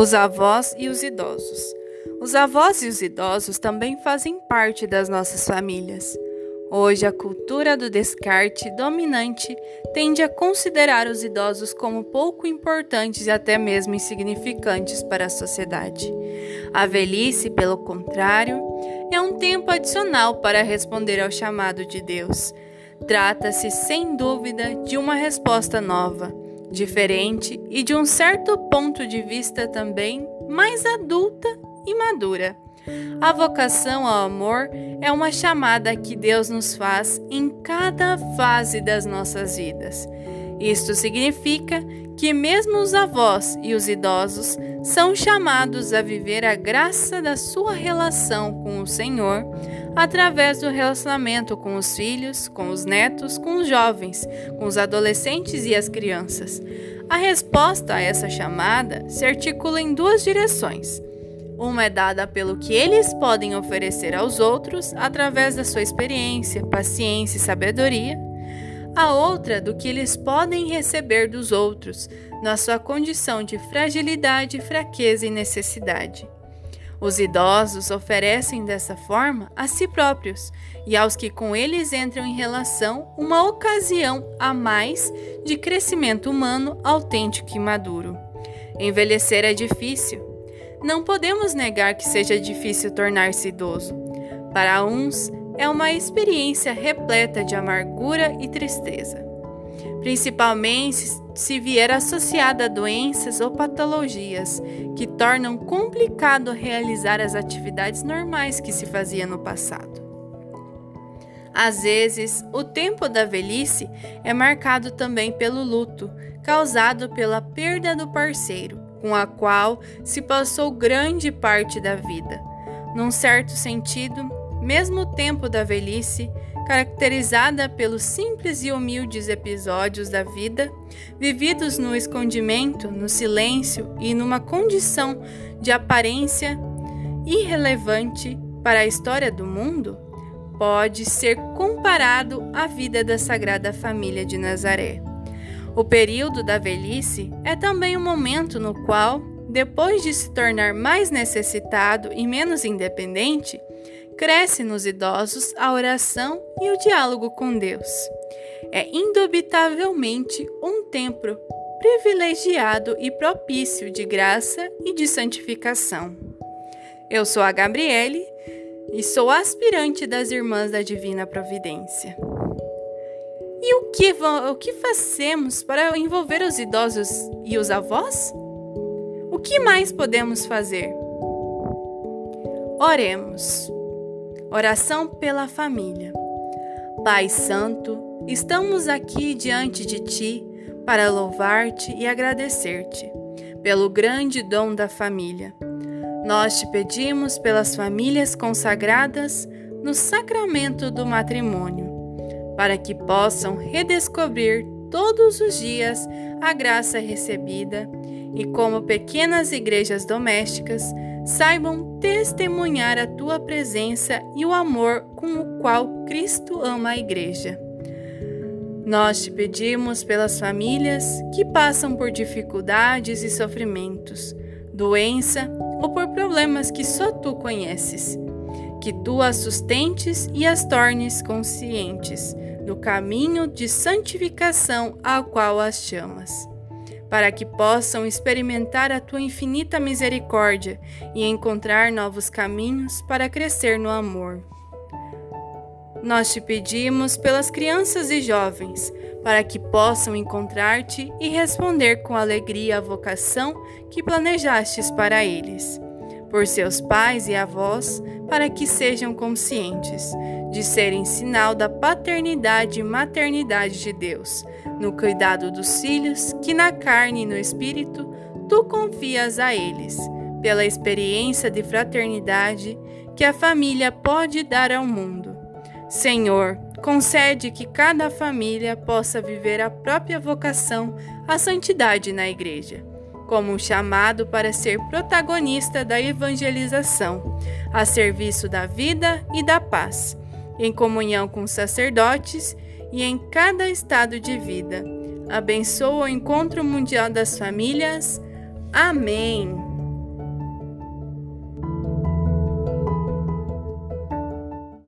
Os avós e os idosos. Os avós e os idosos também fazem parte das nossas famílias. Hoje, a cultura do descarte dominante tende a considerar os idosos como pouco importantes e até mesmo insignificantes para a sociedade. A velhice, pelo contrário, é um tempo adicional para responder ao chamado de Deus. Trata-se, sem dúvida, de uma resposta nova diferente e de um certo ponto de vista também mais adulta e madura. A vocação ao amor é uma chamada que Deus nos faz em cada fase das nossas vidas. Isto significa que mesmo os avós e os idosos são chamados a viver a graça da sua relação com o Senhor através do relacionamento com os filhos, com os netos, com os jovens, com os adolescentes e as crianças. A resposta a essa chamada se articula em duas direções. Uma é dada pelo que eles podem oferecer aos outros através da sua experiência, paciência e sabedoria a outra do que eles podem receber dos outros, na sua condição de fragilidade, fraqueza e necessidade. Os idosos oferecem dessa forma a si próprios e aos que com eles entram em relação uma ocasião a mais de crescimento humano autêntico e maduro. Envelhecer é difícil. Não podemos negar que seja difícil tornar-se idoso. Para uns, é uma experiência repleta de amargura e tristeza, principalmente se vier associada a doenças ou patologias que tornam complicado realizar as atividades normais que se fazia no passado. Às vezes, o tempo da velhice é marcado também pelo luto, causado pela perda do parceiro, com a qual se passou grande parte da vida. Num certo sentido, mesmo o tempo da velhice, caracterizada pelos simples e humildes episódios da vida, vividos no escondimento, no silêncio e numa condição de aparência irrelevante para a história do mundo, pode ser comparado à vida da Sagrada Família de Nazaré. O período da velhice é também um momento no qual, depois de se tornar mais necessitado e menos independente, cresce nos idosos a oração e o diálogo com Deus. É indubitavelmente um tempo privilegiado e propício de graça e de santificação. Eu sou a Gabriele e sou aspirante das Irmãs da Divina Providência. E o que, o que fazemos para envolver os idosos e os avós? O que mais podemos fazer? Oremos. Oração pela família. Pai Santo, estamos aqui diante de Ti para louvar-te e agradecer-te pelo grande dom da família. Nós te pedimos pelas famílias consagradas no sacramento do matrimônio, para que possam redescobrir todos os dias a graça recebida e, como pequenas igrejas domésticas, saibam testemunhar a tua presença e o amor com o qual Cristo ama a Igreja. Nós te pedimos pelas famílias que passam por dificuldades e sofrimentos, doença ou por problemas que só tu conheces, que tu as sustentes e as tornes conscientes do caminho de santificação ao qual as chamas para que possam experimentar a tua infinita misericórdia e encontrar novos caminhos para crescer no amor. Nós te pedimos pelas crianças e jovens, para que possam encontrar-te e responder com alegria à vocação que planejastes para eles. Por seus pais e avós, para que sejam conscientes de serem sinal da paternidade e maternidade de Deus, no cuidado dos filhos que na carne e no espírito tu confias a eles, pela experiência de fraternidade que a família pode dar ao mundo. Senhor, concede que cada família possa viver a própria vocação à santidade na Igreja, como um chamado para ser protagonista da evangelização, a serviço da vida e da paz em comunhão com sacerdotes e em cada estado de vida. Abençoa o encontro mundial das famílias. Amém.